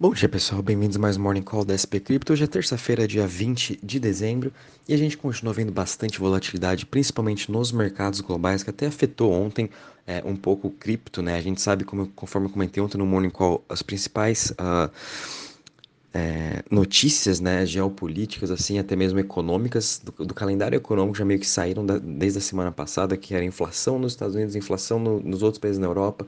Bom dia pessoal, bem-vindos a mais um Morning Call da SP Crypto. Hoje é terça-feira, dia 20 de dezembro, e a gente continua vendo bastante volatilidade, principalmente nos mercados globais, que até afetou ontem é, um pouco o cripto, né? A gente sabe, como, conforme eu comentei ontem no Morning Call, as principais uh, é, notícias né, geopolíticas, assim, até mesmo econômicas, do, do, calendário econômico já meio que saíram da, desde a semana passada, que era inflação nos Estados Unidos, inflação no, nos outros países na Europa,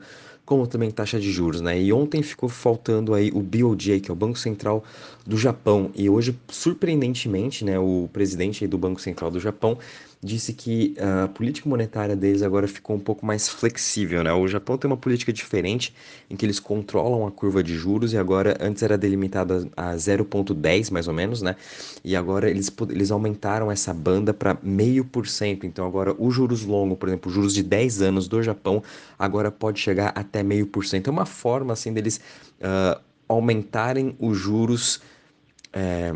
como também taxa de juros, né? E ontem ficou faltando aí o BOJ, que é o Banco Central do Japão, e hoje, surpreendentemente, né, o presidente do Banco Central do Japão disse que a política monetária deles agora ficou um pouco mais flexível, né? O Japão tem uma política diferente em que eles controlam a curva de juros e agora antes era delimitada a 0.10 mais ou menos, né? E agora eles, eles aumentaram essa banda para meio por cento. Então agora os juros longos, por exemplo, juros de 10 anos do Japão, agora pode chegar até meio por cento. É uma forma assim deles uh, aumentarem os juros é,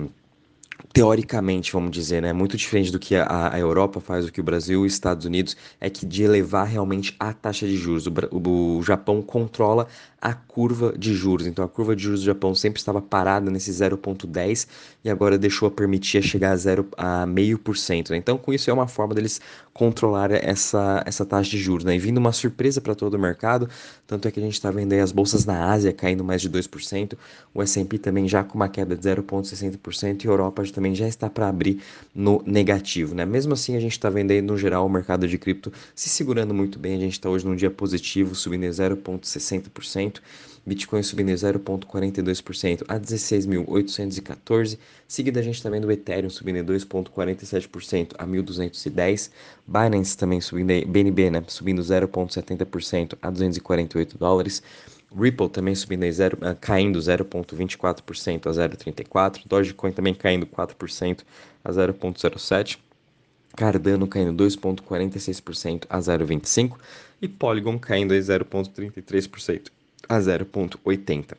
teoricamente, vamos dizer, né, muito diferente do que a, a, Europa faz, do que o Brasil e os Estados Unidos, é que de elevar realmente a taxa de juros. O, o, o Japão controla a curva de juros. Então a curva de juros do Japão sempre estava parada nesse 0,10 e agora deixou a permitir chegar a 0 a meio por cento. Né? Então com isso é uma forma deles controlar essa, essa taxa de juros. Né? E vindo uma surpresa para todo o mercado, tanto é que a gente está vendo aí as bolsas na Ásia caindo mais de 2%, o S&P também já com uma queda de 0,60% e a Europa também já está para abrir no negativo. Né? Mesmo assim a gente está vendo aí no geral o mercado de cripto se segurando muito bem. A gente está hoje num dia positivo, subindo 0,60%. Bitcoin subindo 0,42% a 16.814. Seguida a gente também do Ethereum subindo 2,47% a 1.210. Binance também subindo, BNB, né, subindo 0,70% a 248 dólares. Ripple também subindo 0, uh, caindo 0,24% a 0,34. Dogecoin também caindo 4% a 0,07. Cardano caindo 2,46% a 0,25 e Polygon caindo 0,33% a 0,80.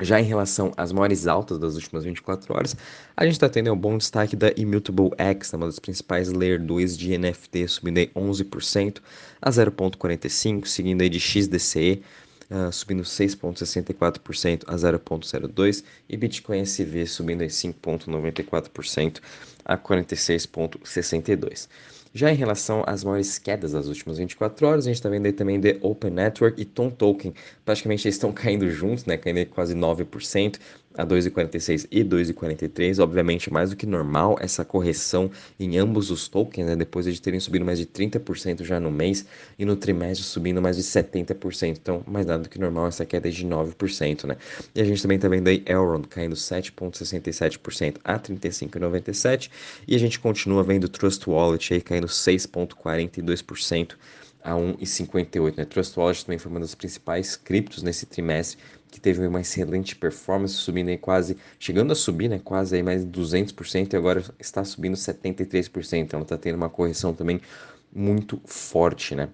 Já em relação às maiores altas das últimas 24 horas, a gente está tendo um bom destaque da Immutable X, uma das principais Layer 2 de NFT, subindo aí 11% a 0,45, seguindo aí de XDCE, uh, subindo 6,64% a 0,02%, e Bitcoin SV subindo aí 5,94% a 46,62%. Já em relação às maiores quedas das últimas 24 horas, a gente está vendo aí também The Open Network e Tom Token. Praticamente eles estão caindo juntos, né? Caindo quase 9% a 2,46 e 2,43, obviamente mais do que normal essa correção em ambos os tokens, né, depois de terem subido mais de 30% já no mês e no trimestre subindo mais de 70%, então mais nada do que normal essa queda de 9%, né. E a gente também está vendo aí Elrond caindo 7,67% a 35,97 e a gente continua vendo Trust Wallet aí caindo 6,42% a 1,58. Né? Trust Wallet também foi uma das principais criptos nesse trimestre, que teve uma excelente performance, subindo aí quase, chegando a subir, né, quase aí mais 200% e agora está subindo 73%. Então ela está tendo uma correção também muito forte, né?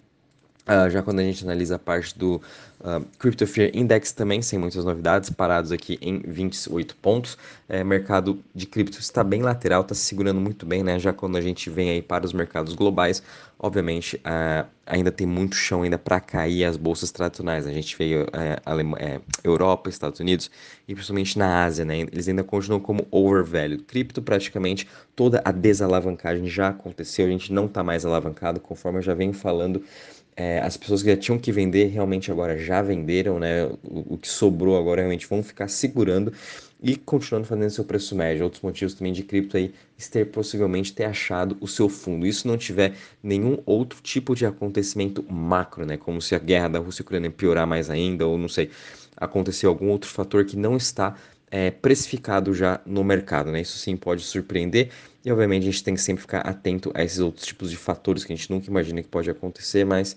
Uh, já quando a gente analisa a parte do uh, Crypto Fear Index, também sem muitas novidades, parados aqui em 28 pontos. É, mercado de cripto está bem lateral, está se segurando muito bem, né? Já quando a gente vem aí para os mercados globais, obviamente uh, ainda tem muito chão ainda para cair as bolsas tradicionais. A gente veio é, é, Europa, Estados Unidos e principalmente na Ásia, né? Eles ainda continuam como overvalued. Cripto praticamente toda a desalavancagem já aconteceu, a gente não está mais alavancado, conforme eu já venho falando é, as pessoas que já tinham que vender realmente agora já venderam, né? O, o, que sobrou agora realmente vão ficar segurando e continuando fazendo seu preço médio. Outros motivos também de cripto aí ter possivelmente ter achado o seu fundo. Isso não tiver nenhum outro tipo de acontecimento macro, né? Como se a guerra da Rússia e Ucrânia piorar mais ainda, ou não sei, acontecer algum outro fator que não está é, precificado já no mercado, né? Isso sim pode surpreender e obviamente a gente tem que sempre ficar atento a esses outros tipos de fatores que a gente nunca imagina que pode acontecer, mas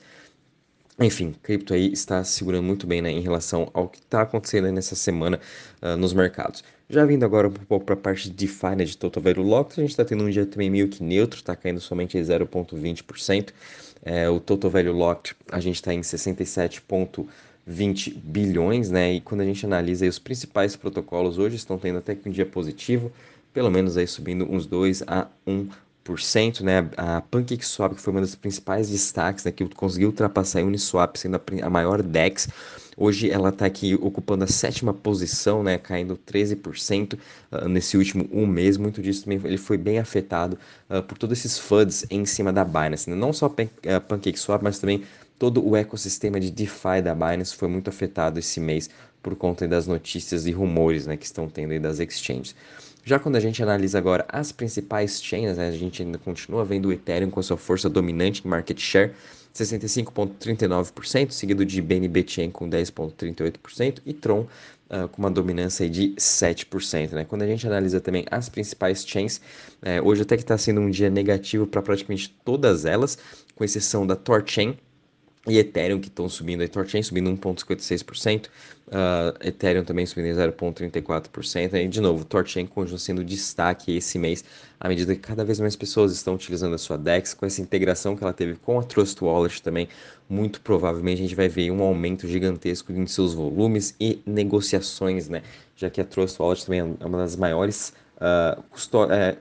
enfim, cripto aí está segurando muito bem né, em relação ao que está acontecendo nessa semana uh, nos mercados. Já vindo agora um pouco para a parte de DeFi, né, de Total Value Locked, a gente está tendo um dia também meio que neutro, está caindo somente 0,20%. É, o Total Value Locked a gente está em 67,20 bilhões, né? E quando a gente analisa os principais protocolos hoje estão tendo até que um dia positivo, pelo menos aí subindo uns 2 a 1 né? A PancakeSwap, que foi uma das principais destaques, né? Que conseguiu ultrapassar a Uniswap, sendo a, maior DEX. Hoje ela está aqui ocupando a sétima posição, né? Caindo 13% uh, ah, nesse último um mês. Muito disso também ele foi bem afetado uh, por todos esses FUDs em cima da Binance. Né? Não só a PancakeSwap, mas também todo o ecossistema de DeFi da Binance foi muito afetado esse mês por conta das notícias e rumores né, que estão tendo aí das exchanges. Já quando a gente analisa agora as principais chains, né, a gente ainda continua vendo o Ethereum com a sua força dominante em market share, 65,39%, seguido de BNB Chain com 10,38% e Tron uh, com uma dominância de 7%. Né? Quando a gente analisa também as principais chains, é, hoje até que está sendo um dia negativo para praticamente todas elas, com exceção da Torchain, e Ethereum que estão subindo, a Torchain subindo 1,56%, uh, ah, Ethereum também subindo 0,34%, e de novo, Torchain continua sendo destaque esse mês, à medida que cada vez mais pessoas estão utilizando a sua DEX, com essa integração que ela teve com a Trust Wallet também, muito provavelmente a gente vai ver um aumento gigantesco em seus volumes e negociações, né, já que a Trust Wallet também é uma das maiores uh,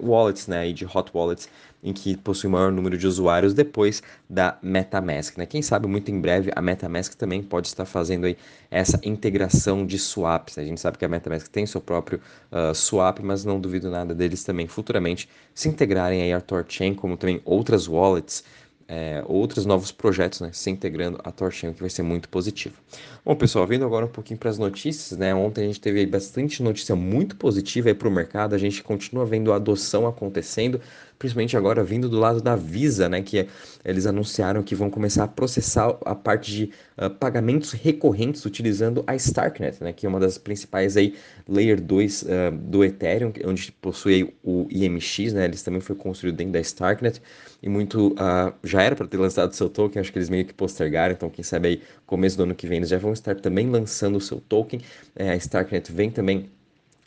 wallets, né, de hot wallets em que possui maior número de usuários depois da MetaMask. Né? Quem sabe muito em breve a MetaMask também pode estar fazendo aí essa integração de swaps. Né? A gente sabe que a MetaMask tem seu próprio uh, swap, mas não duvido nada deles também futuramente se integrarem aí a Torchain, como também outras wallets é, outros novos projetos né, se integrando à Torchain, que vai ser muito positivo. Bom, pessoal, vindo agora um pouquinho para as notícias, né? Ontem a gente teve bastante notícia muito positiva para o mercado, a gente continua vendo a adoção acontecendo, principalmente agora vindo do lado da Visa, né? Que eles anunciaram que vão começar a processar a parte de uh, pagamentos recorrentes utilizando a Starknet, né? Que é uma das principais aí Layer 2 uh, ah, do Ethereum, onde possui o IMX, né? Eles também foi construído dentro da Starknet e muito uh, já era para ter lançado seu token, acho que eles meio que postergaram, então quem sabe aí começo do ano que vem eles já vão estar também lançando o seu token. É, a Starknet vem também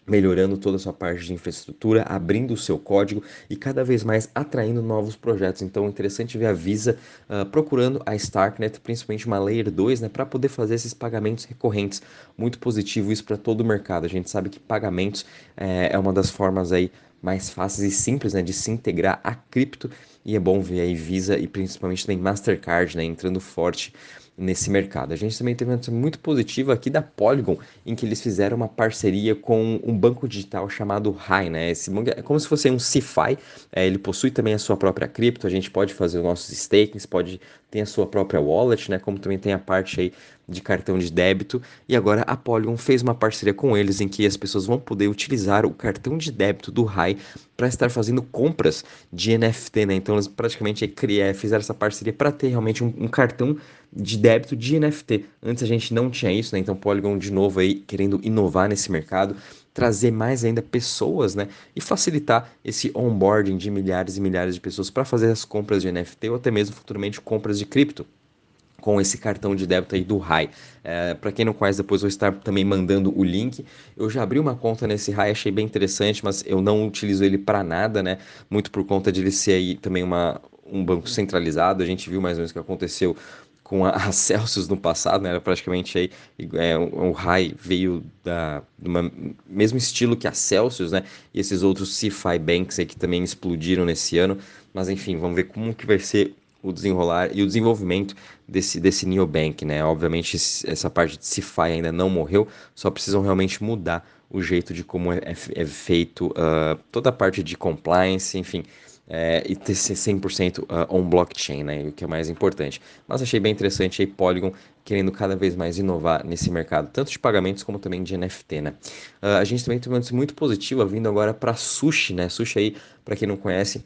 melhorando toda a sua parte de infraestrutura, abrindo o seu código e cada vez mais atraindo novos projetos. Então, é interessante ver a Visa uh, procurando a Starknet, principalmente uma Layer 2, né, para poder fazer esses pagamentos recorrentes. Muito positivo isso para todo o mercado. A gente sabe que pagamentos é, é uma das formas aí mais fáceis e simples né, de se integrar a cripto e é bom ver aí Visa e principalmente também Mastercard né, entrando forte nesse mercado. A gente também teve uma muito positiva aqui da Polygon, em que eles fizeram uma parceria com um banco digital chamado Rai, né? Esse é como se fosse um CeFi, é, ele possui também a sua própria cripto, a gente pode fazer os nossos stakings, pode ter a sua própria wallet, né? Como também tem a parte aí de cartão de débito. E agora a Polygon fez uma parceria com eles em que as pessoas vão poder utilizar o cartão de débito do Rai para estar fazendo compras de NFT, né? Então eles praticamente criaram, fizeram essa parceria para ter realmente um, um, cartão de débito de NFT. Antes a gente não tinha isso, né? Então Polygon de novo aí querendo inovar nesse mercado, trazer mais ainda pessoas, né? E facilitar esse onboarding de milhares e milhares de pessoas para fazer as compras de NFT ou até mesmo futuramente compras de cripto com esse cartão de débito aí do RAI. É, para quem não conhece, depois vou estar também mandando o link. Eu já abri uma conta nesse RAI, achei bem interessante, mas eu não utilizo ele para nada, né? Muito por conta de ele ser aí também uma, um banco centralizado. A gente viu mais ou menos o que aconteceu com a, a Celsius no passado, né? Era praticamente aí, é, o, RAI veio da do mesmo estilo que a Celsius, né? E esses outros CeFi Banks aí que também explodiram nesse ano. Mas enfim, vamos ver como que vai ser o desenrolar e o desenvolvimento desse, desse neobank, né? Obviamente essa parte de CeFi ainda não morreu, só precisam realmente mudar o jeito de como é, é feito uh, toda a parte de compliance, enfim, é, e ter 100% uh, on blockchain, né? O que é mais importante. Mas achei bem interessante aí Polygon querendo cada vez mais inovar nesse mercado, tanto de pagamentos como também de NFT, né? Uh, a gente também tem uma notícia muito positiva vindo agora para Sushi, né? Sushi aí, para quem não conhece,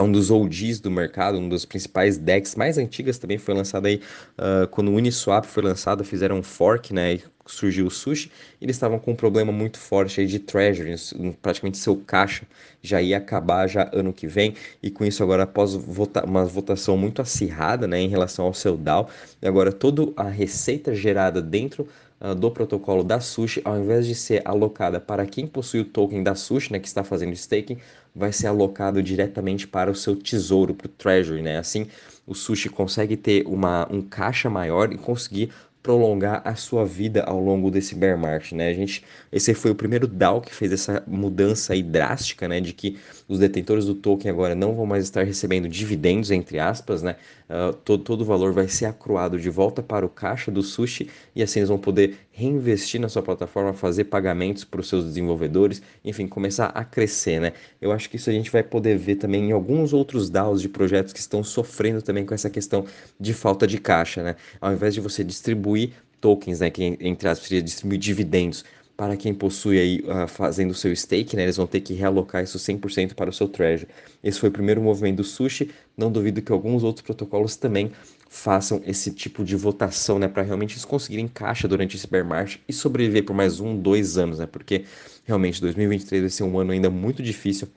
um dos OGs do mercado, um dos principais decks mais antigas também foi lançado aí uh, quando o Uniswap foi lançado, fizeram um fork, né, surgiu o Sushi, eles estavam com um problema muito forte aí de treasury, praticamente seu caixa já ia acabar já ano que vem, e com isso agora após vota uma votação muito acirrada, né, em relação ao seu DAO, agora toda a receita gerada dentro uh, do protocolo da Sushi, ao invés de ser alocada para quem possui o token da Sushi, né, que está fazendo staking, vai ser alocado diretamente para o seu tesouro, para o treasury, né? Assim, o Sushi consegue ter uma, um caixa maior e conseguir prolongar a sua vida ao longo desse bear market, né? A gente, esse foi o primeiro DAO que fez essa mudança aí drástica, né, de que os detentores do token agora não vão mais estar recebendo dividendos, entre aspas, né? Uh, todo, todo o valor vai ser acruado de volta para o caixa do Sushi e assim eles vão poder reinvestir na sua plataforma, fazer pagamentos para os seus desenvolvedores, enfim, começar a crescer, né? Eu acho que isso a gente vai poder ver também em alguns outros DAOs de projetos que estão sofrendo também com essa questão de falta de caixa, né? Ao invés de você distribuir tokens, né, que entre aspas seria distribuir dividendos para quem possui aí uh, fazendo o seu stake, né, eles vão ter que realocar isso 100% para o seu treasury. Esse foi o primeiro movimento do Sushi, não duvido que alguns outros protocolos também façam esse tipo de votação, né, para realmente eles conseguirem caixa durante esse bear market e sobreviver por mais um, dois anos, né, porque realmente 2023 vai ser um ano ainda muito difícil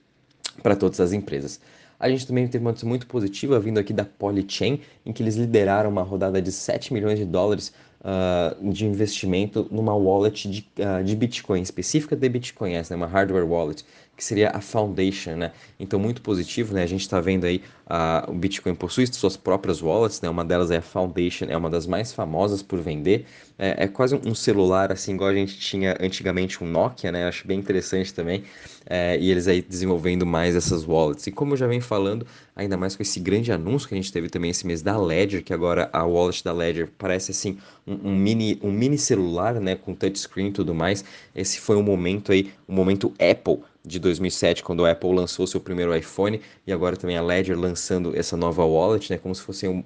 para todas as empresas. A gente também teve uma notícia muito positiva vindo aqui da Polychain, em que eles lideraram uma rodada de 7 milhões de dólares uh, de investimento numa wallet de, uh, de Bitcoin, específica de Bitcoin, essa né, uma hardware wallet, que seria a Foundation, né? Então, muito positivo, né? A gente está vendo aí uh, o Bitcoin possui suas próprias wallets, né? Uma delas é a Foundation, é uma das mais famosas por vender. É, é quase um celular, assim, igual a gente tinha antigamente um Nokia, né? Acho bem interessante também. É, e eles aí desenvolvendo mais essas wallets. E como eu já venho falando, ainda mais com esse grande anúncio que a gente teve também esse mês da Ledger, que agora a wallet da Ledger parece assim um, um mini, um mini celular, né? Com touchscreen e tudo mais. Esse foi um momento aí, um momento Apple de 2007, quando a Apple lançou seu primeiro iPhone, e agora também a Ledger lançando essa nova wallet, né, como se fosse um,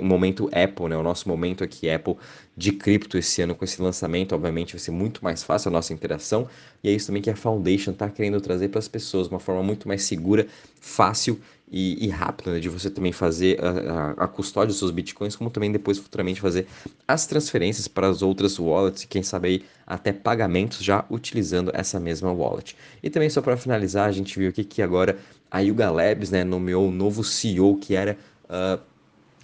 momento Apple, né, o nosso momento aqui Apple de cripto esse ano com esse lançamento, obviamente vai ser muito mais fácil a nossa interação, e é isso também que a Foundation está querendo trazer para as pessoas, uma forma muito mais segura, fácil e, e rápida né, de você também fazer a, a, a, custódia dos seus bitcoins, como também depois futuramente fazer as transferências para as outras wallets e quem sabe aí até pagamentos já utilizando essa mesma wallet. E também só para finalizar, a gente viu aqui que agora a Yuga Labs né, nomeou um novo CEO que era uh,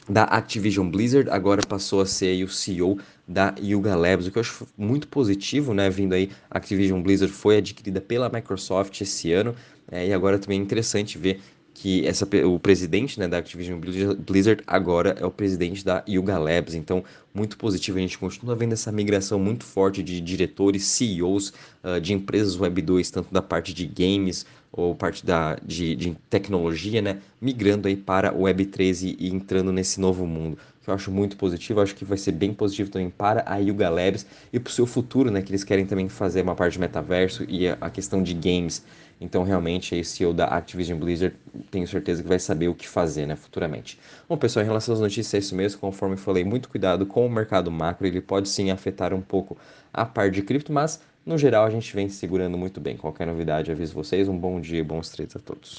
da Activision Blizzard, agora passou a ser o CEO da Yuga Labs, o que eu acho muito positivo, né? Vindo aí, a Activision Blizzard foi adquirida pela Microsoft esse ano, é, e agora também é interessante ver que essa, o presidente né, da Activision Blizzard agora é o presidente da Yuga Labs. Então, muito positivo. A gente continua vendo essa migração muito forte de diretores, CEOs uh, de empresas Web 2, tanto da parte de games ou parte da, de, de tecnologia, né, migrando aí para o Web 3 e, e entrando nesse novo mundo que eu acho muito positivo, acho que vai ser bem positivo também para a Yuga Labs e para o seu futuro, né, que eles querem também fazer uma parte de metaverso e a, questão de games. Então, realmente, esse CEO da Activision Blizzard, tenho certeza que vai saber o que fazer, né, futuramente. Bom, pessoal, em relação às notícias, é isso mesmo. Conforme eu falei, muito cuidado com o mercado macro, ele pode sim afetar um pouco a parte de cripto, mas, no geral, a gente vem segurando muito bem. Qualquer novidade, aviso vocês. Um bom dia e bons trades a todos.